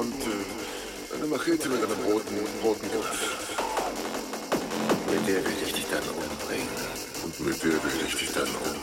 und äh, eine Machete mit einem roten, roten Kopf. Mit der will ich dich dann umbringen. Und mit der will ich dich dann umbringen.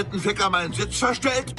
Dritten Ficker meinen Sitz verstellt?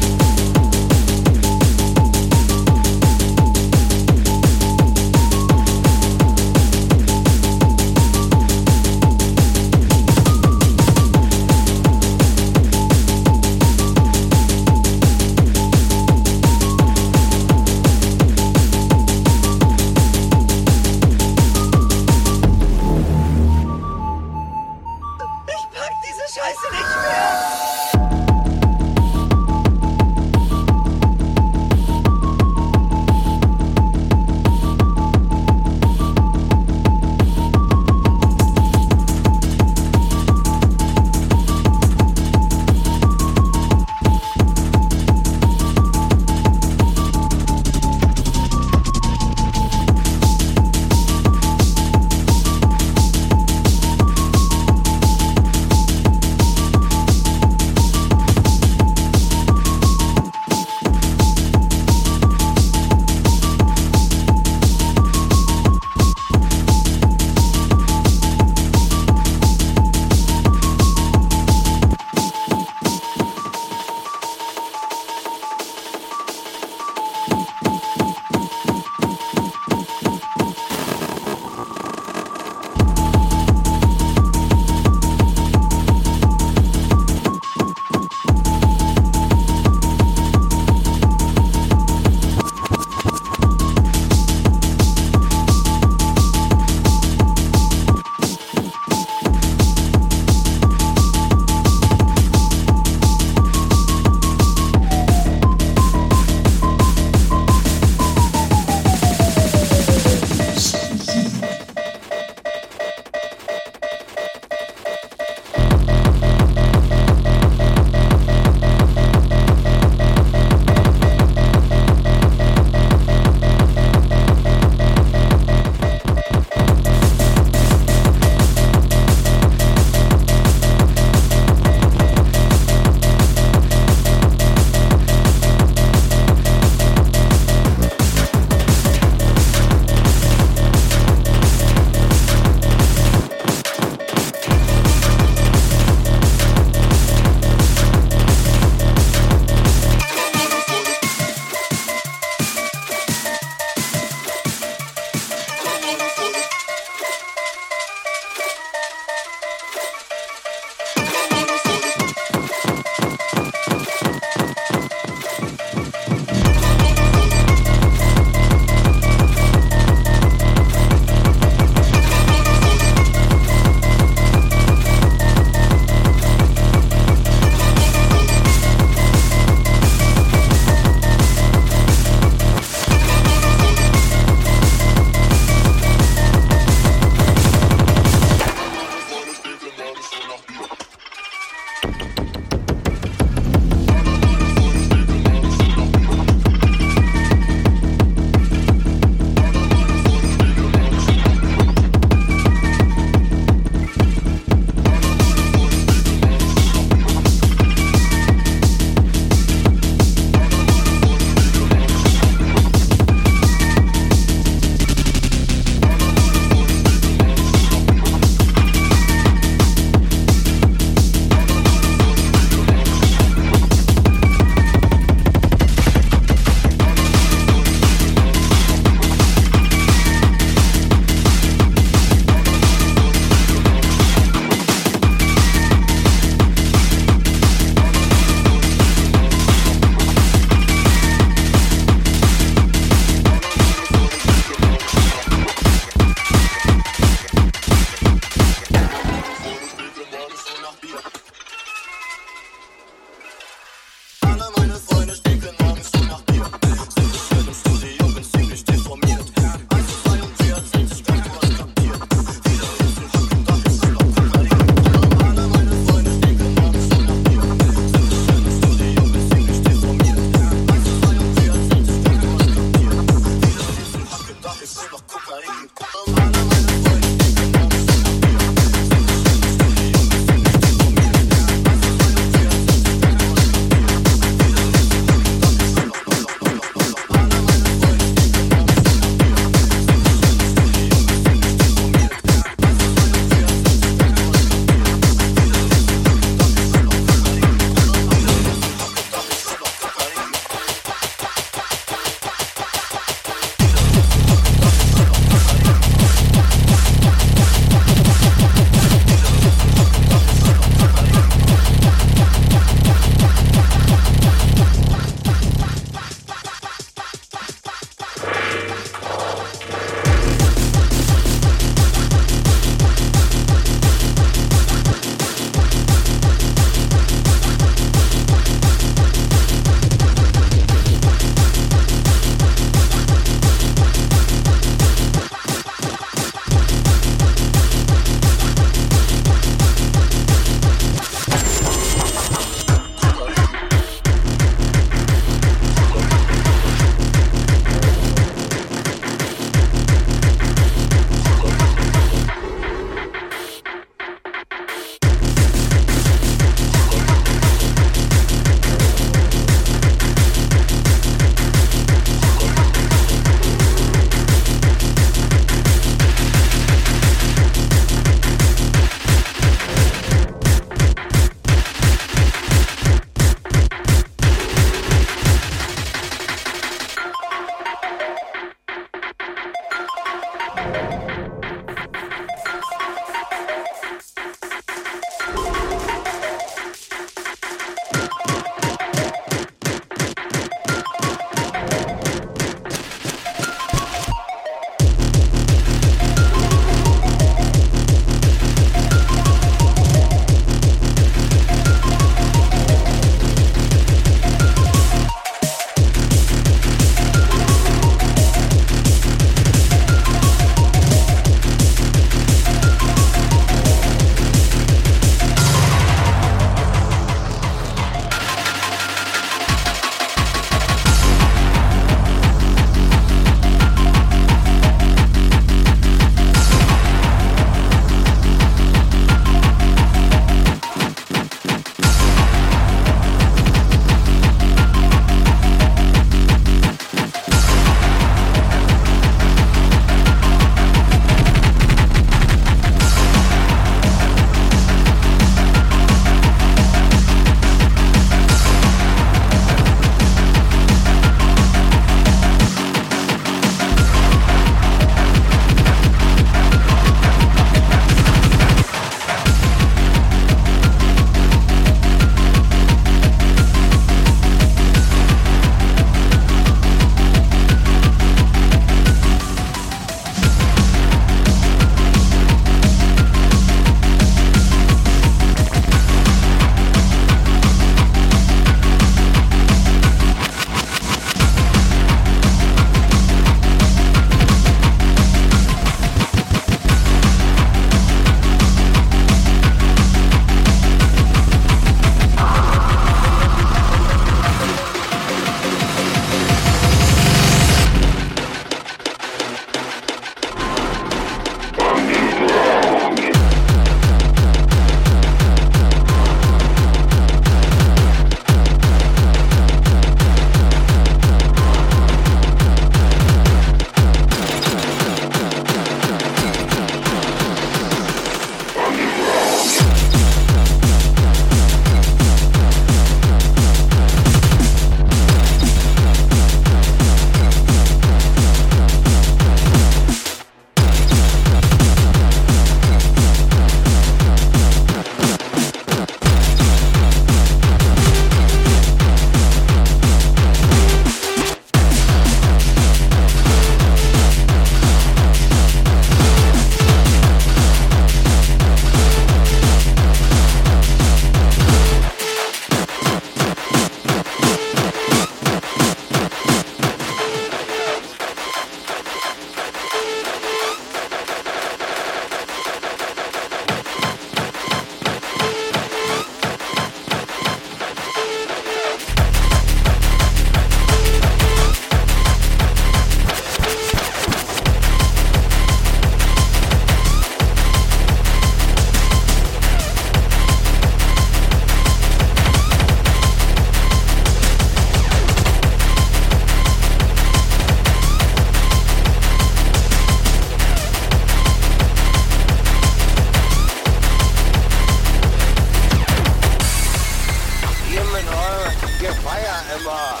immer.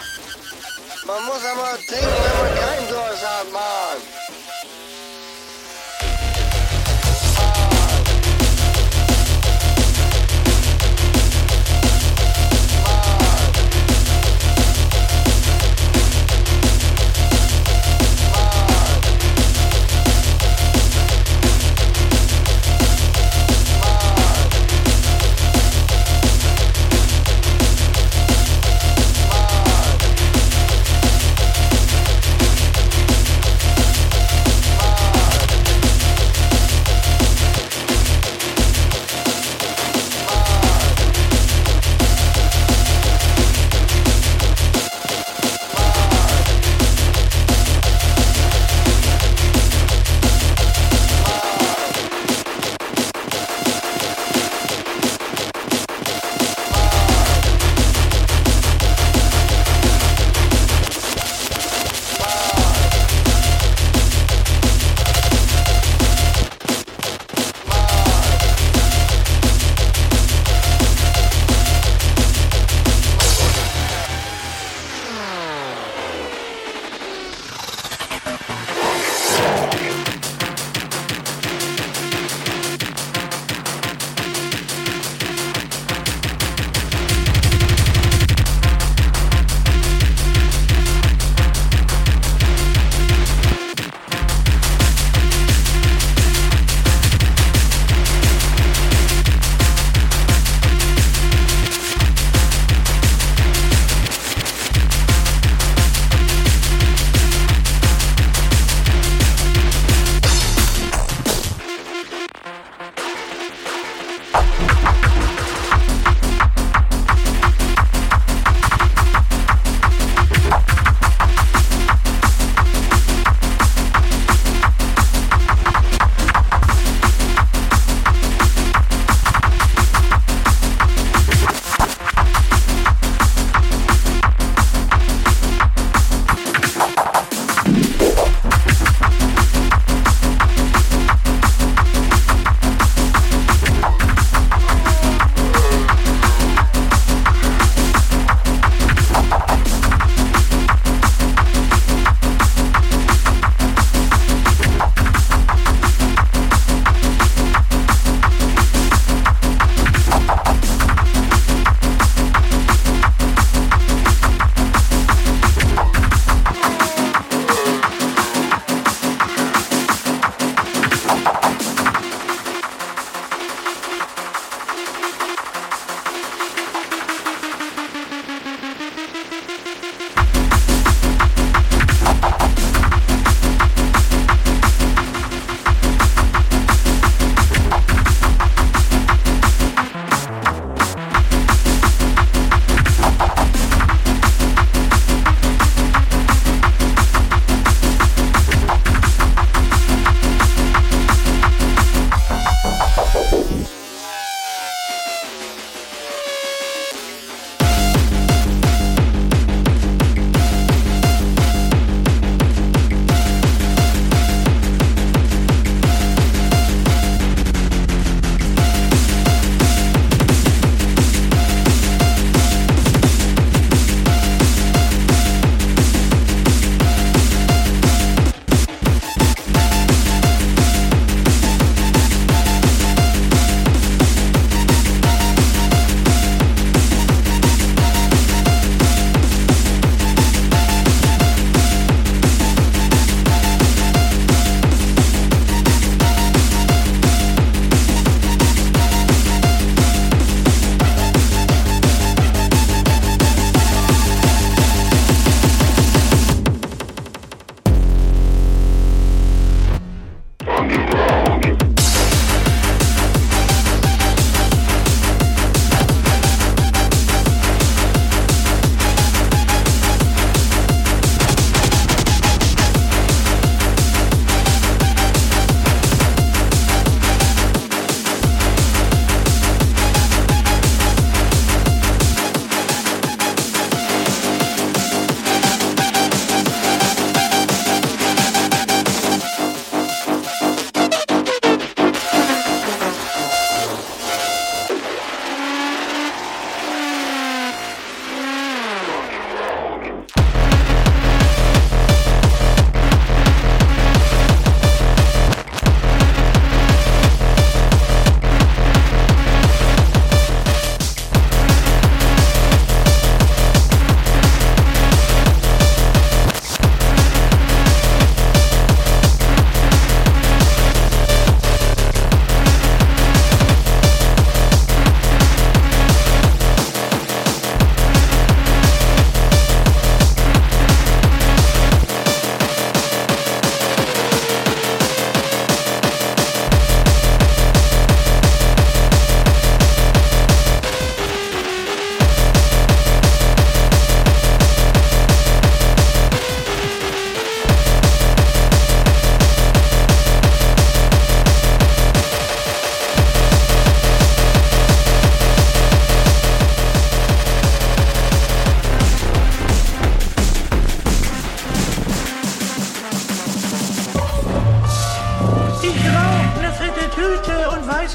Man muss aber trinken, wenn man keinen Durst hat, Mann.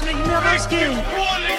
Cosmic Never Skin.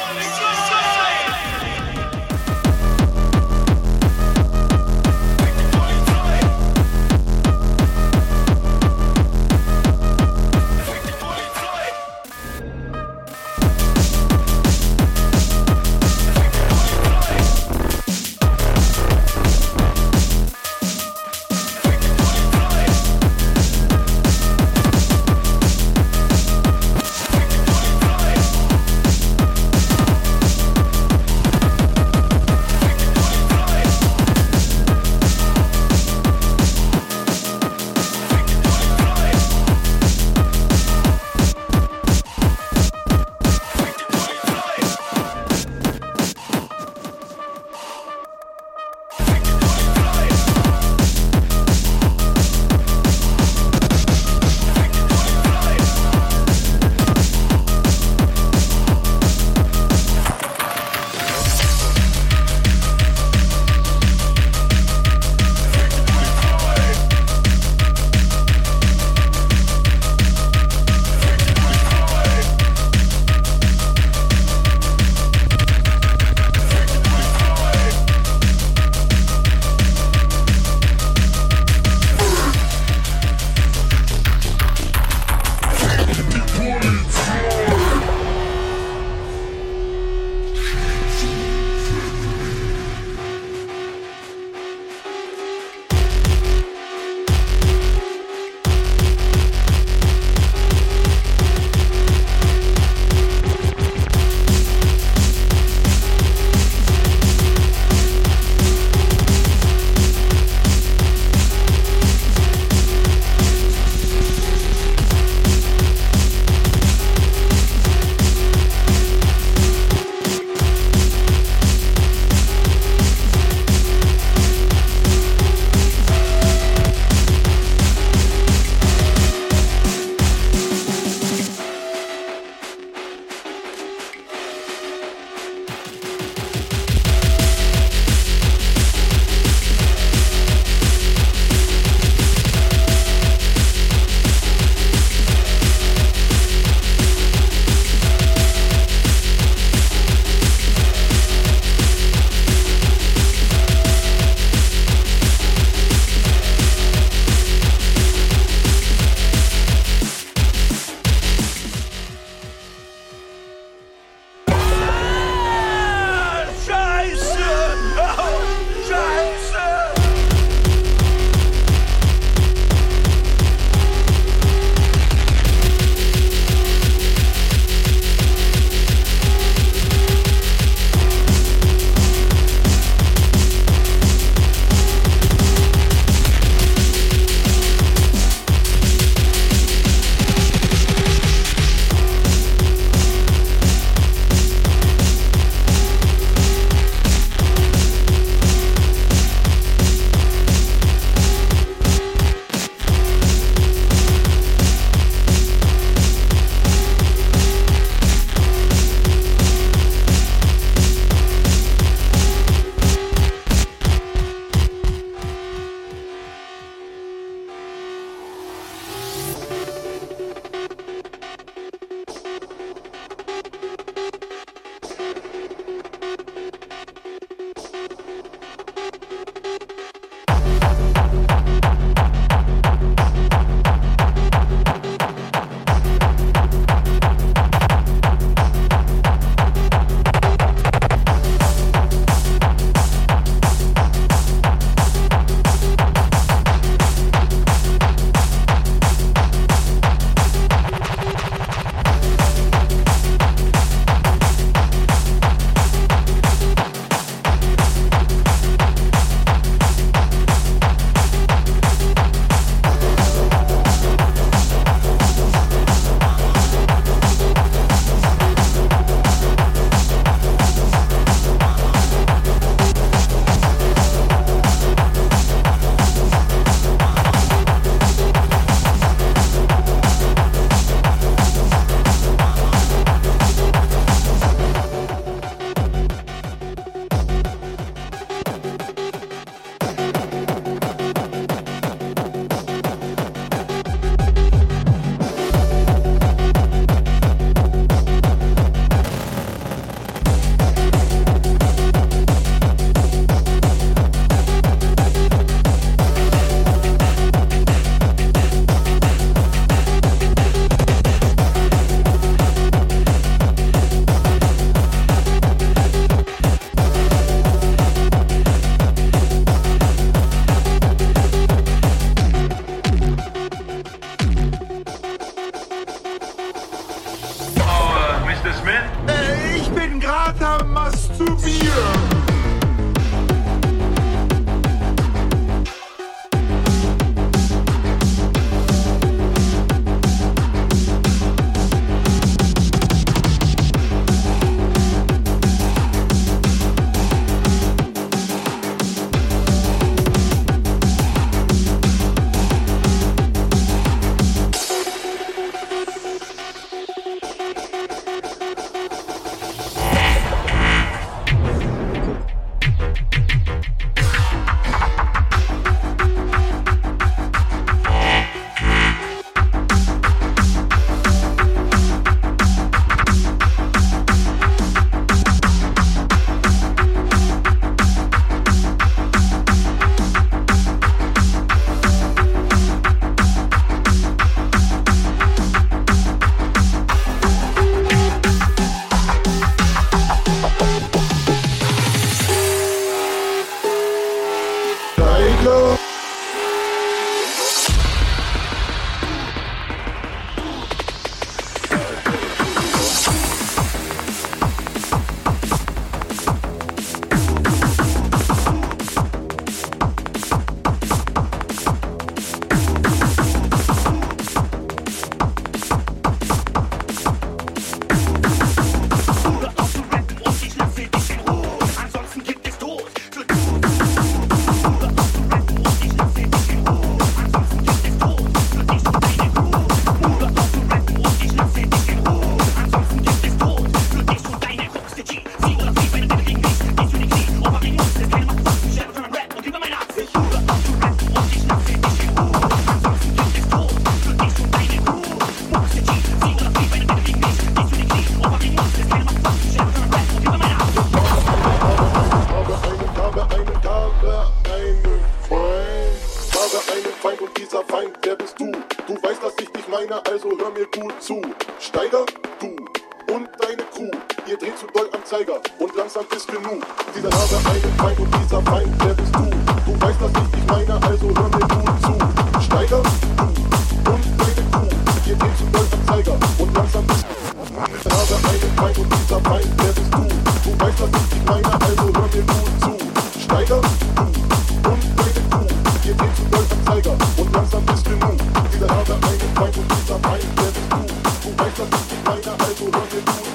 Sometimes